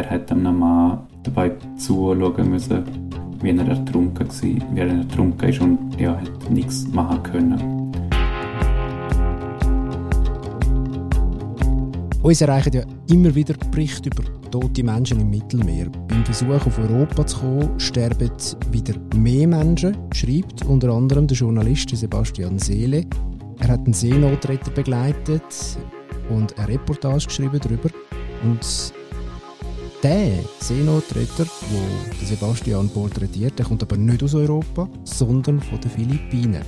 er hat einem Mann dabei zuschauen müssen, wie er ertrunken war, wie er ertrunken ist und ja, hat nichts machen können. Uns erreichen ja immer wieder Berichte über tote Menschen im Mittelmeer. Beim Versuch, auf Europa zu kommen, sterben wieder mehr Menschen, schreibt unter anderem der Journalist Sebastian Seele. Er hat einen Seenotretter begleitet und eine Reportage geschrieben darüber. Und der Seenotretter, den Sebastian porträtiert, der kommt aber nicht aus Europa, sondern von den Philippinen.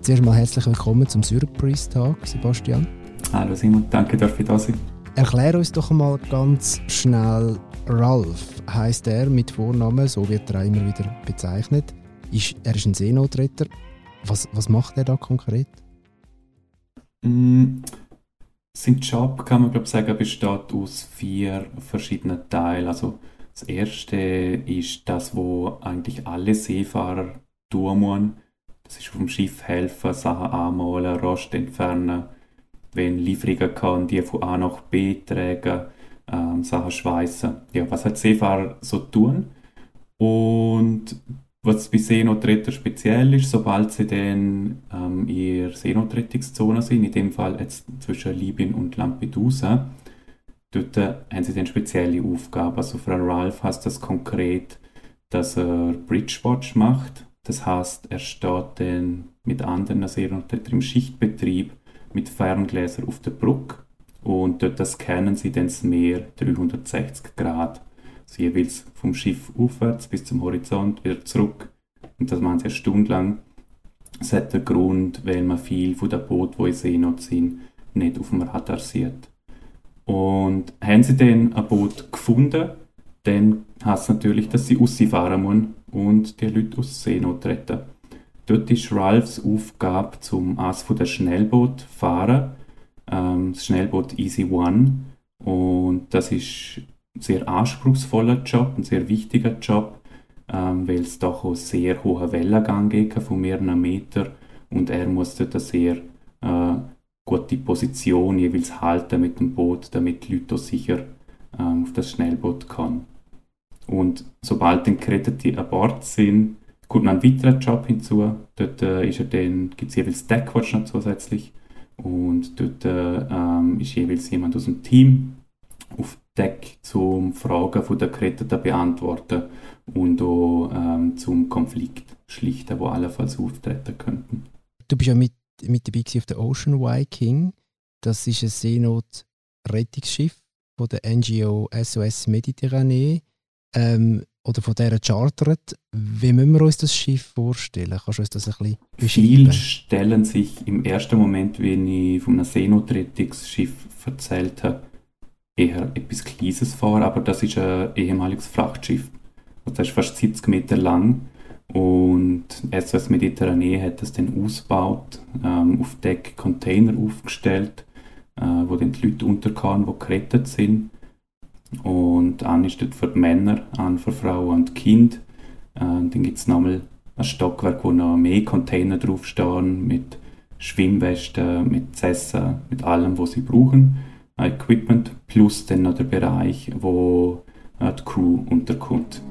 Zuerst mal herzlich willkommen zum Surprise-Tag, Sebastian. Hallo Simon, danke, dass ich da sein. Erklär uns doch mal ganz schnell, Ralf heißt er mit Vornamen, so wird er immer wieder bezeichnet. Ist, er ist ein Seenotretter. Was, was macht er da konkret? Mm, sein Job, kann man glaube sagen, besteht aus vier verschiedenen Teilen. Also das erste ist das, wo eigentlich alle Seefahrer tun müssen. Das ist dem Schiff helfen, Sachen anmalen, Rost entfernen, wenn Lieferungen kann, die von A nach B tragen, ähm, Sachen schweißen. Ja, was halt Seefahrer so tun. Und was bei Seenotretter speziell ist, sobald sie dann ähm, in ihrer Seenotrettungszone sind, in dem Fall jetzt zwischen Libyen und Lampedusa, dort äh, haben sie dann spezielle Aufgaben. Also für Ralph heißt das konkret, dass er Bridgewatch macht. Das heißt, er steht dann mit anderen Seenotrettern im Schichtbetrieb mit Ferngläsern auf der Brücke und dort scannen sie dann das Meer 360 Grad also jeweils vom Schiff aufwärts bis zum Horizont, wieder zurück. Und das machen sie eine Stunde lang. Das hat den Grund, weil man viel von den Booten, die in Seenot sind, nicht auf dem Radar sieht. Und haben sie dann ein Boot gefunden, dann heißt es natürlich, dass sie rausfahren müssen und die Leute aus Seenot retten. Dort ist Ralphs Aufgabe, zum eines der Schnellboot fahren, ähm, das Schnellboot Easy One. Und das ist sehr anspruchsvoller Job, ein sehr wichtiger Job, ähm, weil es doch auch sehr hohe Wellengang geht von mehreren Metern und er muss dort eine sehr äh, gute Position jeweils halten mit dem Boot, damit die Leute sicher ähm, auf das Schnellboot kommen. Und sobald dann Gerettete an Bord sind, kommt noch ein weiterer Job hinzu. Dort äh, gibt es jeweils Deckwatch noch zusätzlich und dort äh, ähm, ist jeweils jemand aus dem Team auf Deck zum Fragen von der Geretteten beantworten und auch ähm, zum Konflikt schlichten, wo allenfalls auftreten könnten. Du bist ja mit, mit dabei auf der Ocean Viking. Das ist ein Seenot-Rettungsschiff von der NGO SOS Mediterranee ähm, oder von der chartert. Wie müssen wir uns das Schiff vorstellen? Kannst du uns das ein bisschen beschreiben? Viele stellen sich im ersten Moment, wenn ich von einem Seenotrettungsschiff erzählt habe, eher etwas Kleines vor, aber das ist ein ehemaliges Frachtschiff. Das ist fast 70 Meter lang und SOS Mediterranee hat das dann ausgebaut, ähm, auf Deck Container aufgestellt, äh, wo dann die Leute unterkamen, die gerettet sind. Und an ist dort für die Männer, an für Frauen und Kind. Äh, dann gibt es nochmal ein Stockwerk, wo noch mehr Container draufstehen, mit Schwimmwesten, mit Zessen, mit allem, was sie brauchen. Equipment plus dann noch der Bereich, wo äh, die Crew unterkommt.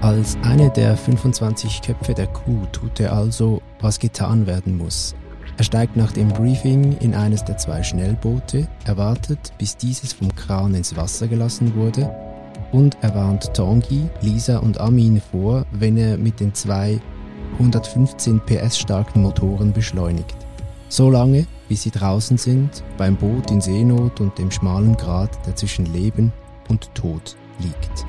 Als eine der 25 Köpfe der Crew tut er also, was getan werden muss. Er steigt nach dem Briefing in eines der zwei Schnellboote, erwartet, bis dieses vom Kran ins Wasser gelassen wurde und er warnt Tongi, Lisa und Amin vor, wenn er mit den zwei 115 PS starken Motoren beschleunigt. So lange, bis sie draußen sind, beim Boot in Seenot und dem schmalen Grat, der zwischen Leben und Tod liegt.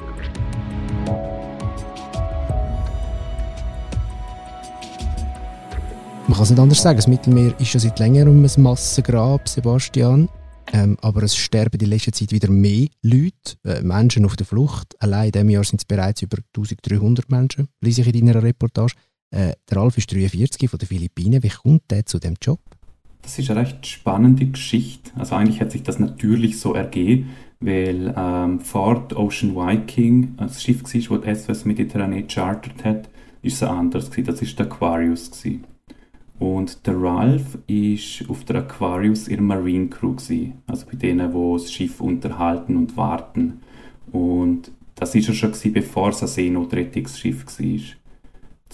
Man kann es nicht anders sagen, das Mittelmeer ist schon seit längerem ein Massengrab, Sebastian. Ähm, aber es sterben in letzter Zeit wieder mehr Leute, äh, Menschen auf der Flucht. Allein in diesem Jahr sind es bereits über 1300 Menschen, lese ich in deiner Reportage. Äh, der Ralf ist 43 von den Philippinen. Wie kommt der zu dem Job? Das ist eine recht spannende Geschichte. Also eigentlich hat sich das natürlich so ergeben, weil ähm, Ford Ocean Viking ein Schiff war, das SOS Mediterranee chartert hat, ist es anders gewesen. Das ist der Aquarius gewesen. Und der Ralph ist auf der Aquarius in der Marine Crew gewesen, also bei denen, wo das Schiff unterhalten und warten. Und das ist er schon gewesen, bevor es ein Seenotrettungsschiff war.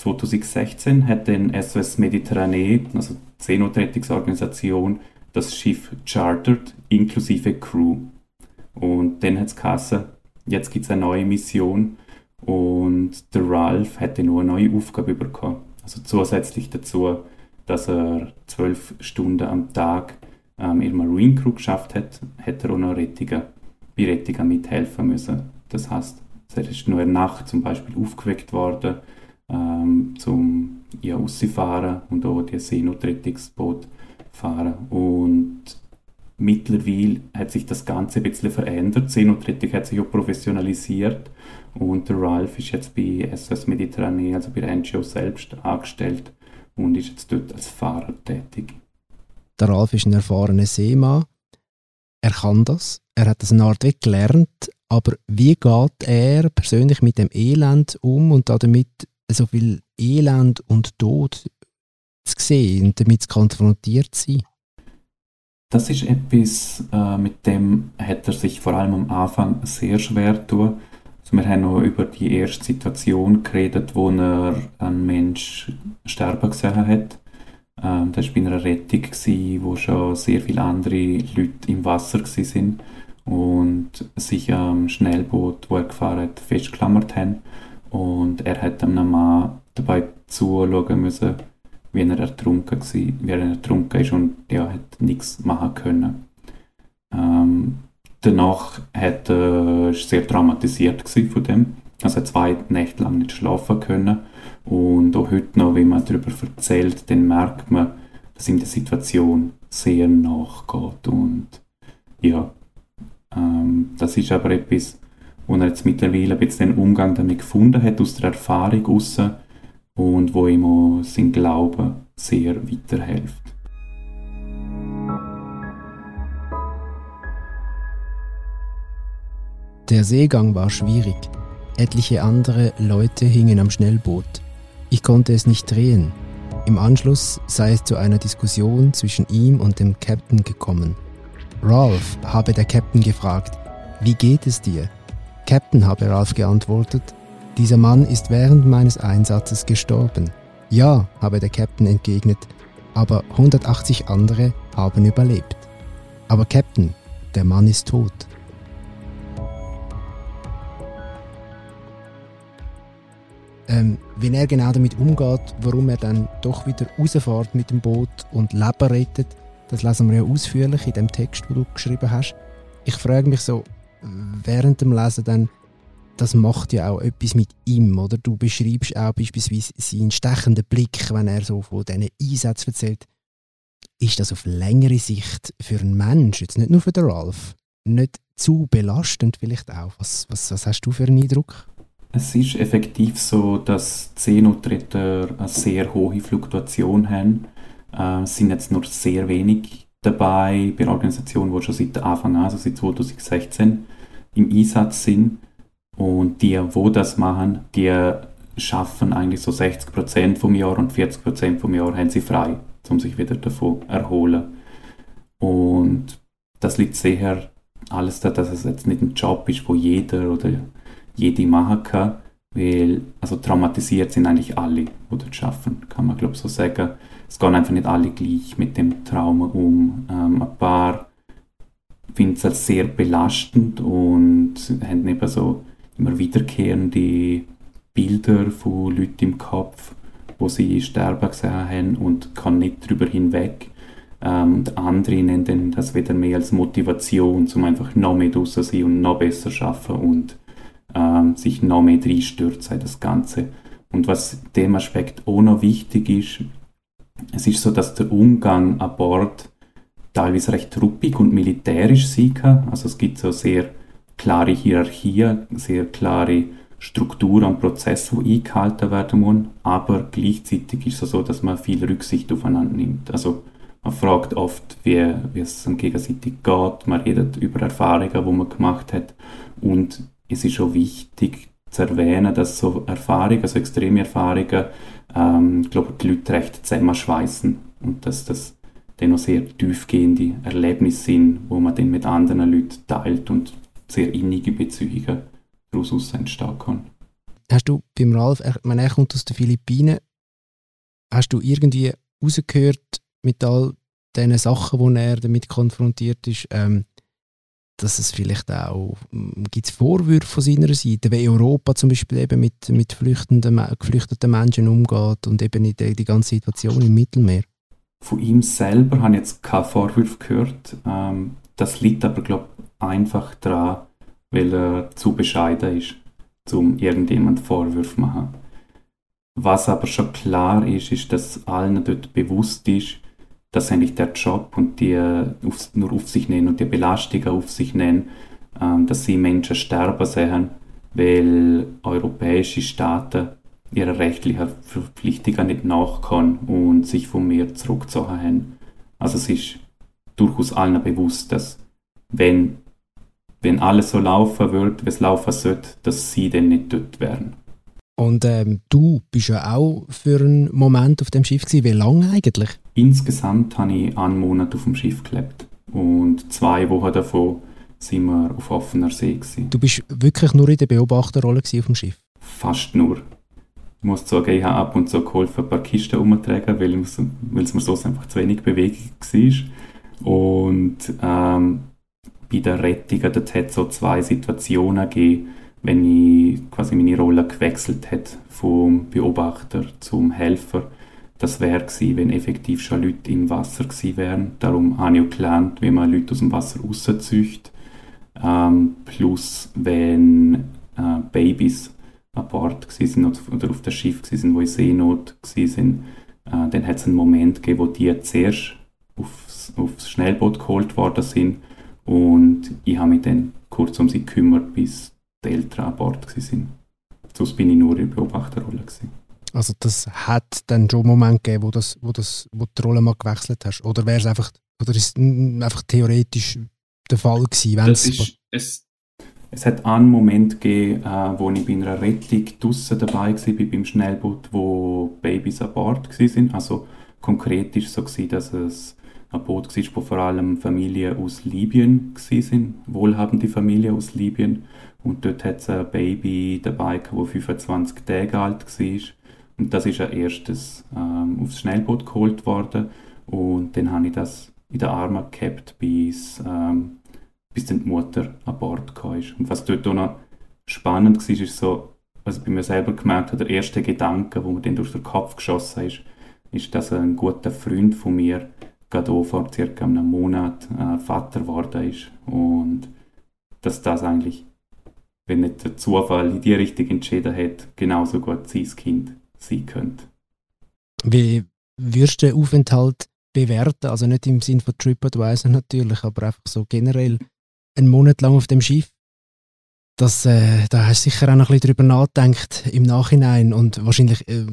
2016 hat dann SOS Mediterranee, also die Seenotrettungsorganisation, das Schiff chartert, inklusive Crew. Und dann hat es geheißen, jetzt gibt es eine neue Mission und der Ralph hätte nur eine neue Aufgabe bekommen. Also zusätzlich dazu, dass er zwölf Stunden am Tag ähm, in Marine Crew geschafft hat, hätte er auch noch Rettungen, bei Rettungen mithelfen müssen. Das heißt, er ist nur in der Nacht zum Beispiel aufgeweckt worden, ähm, zum ja, rausfahren und auch die Seenotrettungsboot fahren. Und mittlerweile hat sich das Ganze ein bisschen verändert. Seenotrettung hat sich auch professionalisiert und der Ralph ist jetzt bei SOS Mediterranee, also bei der NGO selbst, angestellt und ist jetzt dort als Fahrer tätig. Der Ralph ist ein erfahrener Seemann. Er kann das. Er hat das eine Art gelernt. Aber wie geht er persönlich mit dem Elend um und damit so viel Elend und Tod zu sehen und damit konfrontiert zu sein? Das ist etwas, äh, mit dem hat er sich vor allem am Anfang sehr schwer getan. Also wir haben noch über die erste Situation geredet, wo er einen Mensch sterben gesehen hat. Ähm, das war bei einer Rettung, gewesen, wo schon sehr viele andere Leute im Wasser waren und sich am Schnellboot, wo er gefahren hat, festgeklammert haben. Und er hat einem Mann dabei zuschauen müssen, wie er ertrunken war, wie er ertrunken ist und ja, hat nichts machen können. Ähm, danach hat er sehr traumatisiert von dem. Also er zwei Nächte lang nicht schlafen können. Und auch heute noch, wenn man darüber erzählt, dann merkt man, dass ihm die Situation sehr nachgeht. Und ja, ähm, das ist aber etwas, wo er jetzt mittlerweile bisschen den Umgang damit gefunden hat, aus der Erfahrung raus, und wo ihm auch sein Glaube sehr weiterhilft. Der Seegang war schwierig. Etliche andere Leute hingen am Schnellboot. Ich konnte es nicht drehen. Im Anschluss sei es zu einer Diskussion zwischen ihm und dem Captain gekommen. Ralph habe der Captain gefragt, wie geht es dir? Captain habe Ralph geantwortet, dieser Mann ist während meines Einsatzes gestorben. Ja, habe der Captain entgegnet, aber 180 andere haben überlebt. Aber Captain, der Mann ist tot. Ähm, wie er genau damit umgeht, warum er dann doch wieder rausfährt mit dem Boot und Leben rettet, das lesen wir ja ausführlich in dem Text, wo du geschrieben hast. Ich frage mich so, während dem Lesen dann, das macht ja auch etwas mit ihm, oder? Du beschreibst auch beispielsweise seinen stechenden Blick, wenn er so von diesen Einsätzen erzählt. Ist das auf längere Sicht für einen Menschen, jetzt nicht nur für den Ralph, nicht zu belastend vielleicht auch? Was, was, was hast du für einen Eindruck? Es ist effektiv so, dass Seenotretter eine sehr hohe Fluktuation haben. Äh, es sind jetzt nur sehr wenig dabei bei Organisationen, die schon seit Anfang an, also seit 2016, im Einsatz sind. Und die, wo das machen, die schaffen eigentlich so 60% vom Jahr und 40% vom Jahr haben sie frei, um sich wieder davon erholen. Und das liegt sehr alles da, dass es jetzt nicht ein Job ist, wo jeder oder jede machen kann, weil also traumatisiert sind eigentlich alle, die dort schaffen, kann man glaube so sagen. Es gehen einfach nicht alle gleich mit dem Trauma um. Ähm, ein paar finden es als sehr belastend und haben eben so immer wiederkehrende Bilder von Leuten im Kopf, wo sie sterben gesehen haben und kann nicht darüber hinweg. Ähm, und andere nennen das wieder mehr als Motivation, um einfach noch mehr draußen sein und noch besser schaffen und ähm, sich noch mehr reinstürzen in das Ganze. Und was dem Aspekt auch noch wichtig ist, es ist so, dass der Umgang an Bord teilweise recht ruppig und militärisch sein kann. Also es gibt so sehr klare Hierarchie, sehr klare Struktur und Prozesse, die eingehalten werden müssen, aber gleichzeitig ist es so, dass man viel Rücksicht aufeinander nimmt. Also man fragt oft, wie, wie es einem gegenseitig geht, man redet über Erfahrungen, die man gemacht hat und es ist auch wichtig, zu erwähnen, dass so Erfahrungen, also extreme Erfahrungen, ähm, glaube, die Leute recht zusammenschweißen und dass das dann sehr tiefgehende Erlebnisse sind, wo man dann mit anderen Leuten teilt und sehr innige Beziehungen daraus entstehen kann. Hast du beim Ralf, ich meine, er kommt aus den Philippinen, hast du irgendwie rausgehört mit all diesen Sachen, wo er damit konfrontiert ist, ähm, dass es vielleicht auch hm, gibt Vorwürfe von seiner Seite, wie Europa zum Beispiel eben mit, mit geflüchteten Menschen umgeht und eben die, die ganze Situation im Mittelmeer? Von ihm selber habe ich jetzt keine Vorwürfe gehört. Ähm, das liegt aber, glaube ich, einfach daran, weil er zu bescheiden ist, um irgendjemand Vorwürfe zu machen. Was aber schon klar ist, ist, dass allen dort bewusst ist, dass eigentlich der Job und die auf, nur auf sich nehmen und die Belastungen auf sich nehmen, ähm, dass sie Menschen sterben sehen, weil europäische Staaten ihrer rechtlichen Verpflichtungen nicht nachkommen und sich von mir zurückgezogen haben. Also es ist durchaus allen bewusst, dass wenn, wenn alles so laufen wird, wie es laufen sollte, dass sie dann nicht dort wären. Und ähm, du bist ja auch für einen Moment auf dem Schiff gewesen. Wie lange eigentlich? Insgesamt habe ich einen Monat auf dem Schiff gelebt. Und zwei Wochen davon sind wir auf offener See. Gewesen. Du bist wirklich nur in der Beobachterrolle auf dem Schiff? Fast nur. Ich muss sagen, ich habe ab und zu geholfen, ein paar Kisten umzutragen, weil, es mir sonst einfach zu wenig Bewegung war. Und ähm, bei der Rettung, hat es so zwei Situationen gegeben, wenn ich quasi meine Rolle gewechselt hätte vom Beobachter zum Helfer. Das wäre gewesen, wenn effektiv schon Leute im Wasser gewesen wären. Darum habe ich auch gelernt, wie man Leute aus dem Wasser rauszieht. Ähm, plus, wenn äh, Babys an Bord sind oder auf dem Schiff waren, wo in Seenot waren, äh, dann hat es einen Moment gegeben, wo die zuerst aufs, aufs Schnellboot geholt worden sind und ich habe mich dann kurz um sie gekümmert, bis die Eltern an Bord waren. Sonst bin ich nur in Beobachterrolle. Gewesen. Also das hat dann schon einen Moment gegeben, wo, das, wo, das, wo du die Rolle mal gewechselt hast? Oder wäre es einfach, oder ist es einfach theoretisch der Fall gewesen? Das ist, es, es hat einen Moment gegeben, äh, wo ich bei einer Rettung draussen dabei war, beim Schnellboot, wo Babys an Bord waren. Also konkret war es so, gewesen, dass es ein Boot war, wo vor allem Familien aus Libyen waren, wohlhabende Familien aus Libyen. Und dort hat es ein Baby dabei, das 25 Tage alt war. Und das ist ein erstes ähm, aufs Schnellboot geholt worden. Und dann habe ich das in den Armen gehabt, bis, ähm, bis dann die Mutter an Bord kam. Und was dort auch noch spannend war, ist so, was ich bei mir selber gemerkt habe, der erste Gedanke, wo mir dann durch den Kopf geschossen ist, ist, dass ein guter Freund von mir gerade auch vor circa einem Monat äh, Vater geworden ist. Und dass das eigentlich, wenn nicht der Zufall in die Richtung entschieden hat, genauso gut sein Kind sein könnte. Wie würdest du den Aufenthalt bewerten? Also nicht im Sinn von TripAdvisor natürlich, aber einfach so generell einen Monat lang auf dem Schiff. Das, äh, da hast du sicher auch noch ein bisschen drüber nachgedacht im Nachhinein und wahrscheinlich äh,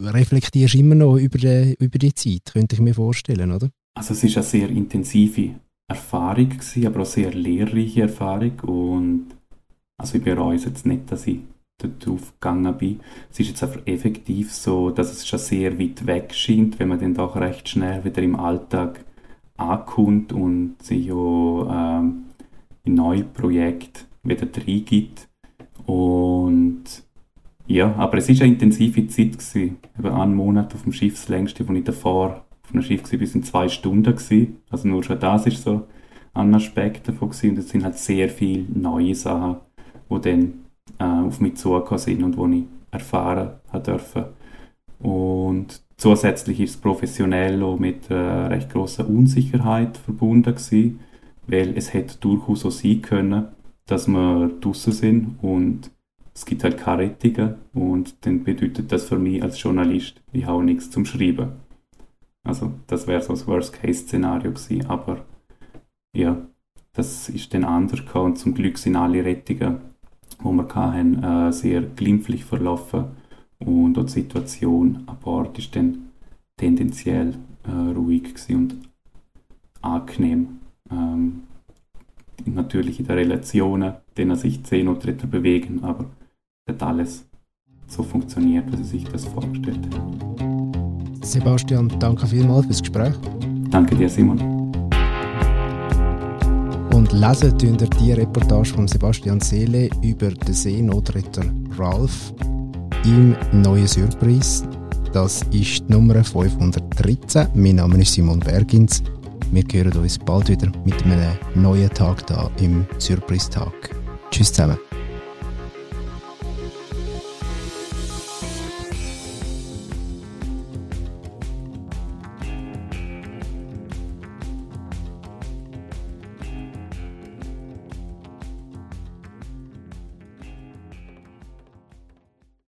reflektierst du immer noch über die, über die Zeit, könnte ich mir vorstellen, oder? Also es ist eine sehr intensive Erfahrung gewesen, aber auch sehr lehrreiche Erfahrung und also ich bereue es jetzt nicht, dass ich darauf gegangen bin. Es ist jetzt einfach effektiv so, dass es schon sehr weit weg scheint, wenn man dann doch recht schnell wieder im Alltag ankommt und sich auch ähm, in neue Projekte wieder reingibt. Und ja, aber es war eine intensive Zeit gewesen. Über einen Monat auf dem Schiff, das längste, wo ich davor auf einem Schiff bis in zwei Stunden gewesen. Also nur schon das ist so ein Aspekt davon gewesen. Und es sind halt sehr viele neue Sachen, die dann äh, auf mich zugekommen sind und die ich erfahren durfte. Und zusätzlich ist es professionell auch mit äh, recht großer Unsicherheit verbunden gewesen, weil es hätte durchaus so sein können, dass wir draußen sind und es gibt halt keine Rettungen und dann bedeutet das für mich als Journalist, ich habe nichts zum Schreiben. Also das wäre so das Worst-Case-Szenario gewesen, aber ja, das ist dann anders und zum Glück sind alle Rettungen, die wir hatten, äh, sehr glimpflich verlaufen und auch die Situation an Bord ist dann tendenziell äh, ruhig und angenehm. Ähm, natürlich in den Relationen, denen sich die Seenotretter bewegen, aber dort alles so funktioniert, wie sie sich das vorgestellt haben. Sebastian, danke vielmals fürs Gespräch. Danke dir, Simon. Und lesen tun ihr die Reportage von Sebastian Seele über den Seenotretter Ralph im neuen Surprise. Das ist die Nummer 513. Mein Name ist Simon Bergins. Wir hören uns bald wieder mit einem neuen Tag da im Surprise-Tag. Tschüss zusammen.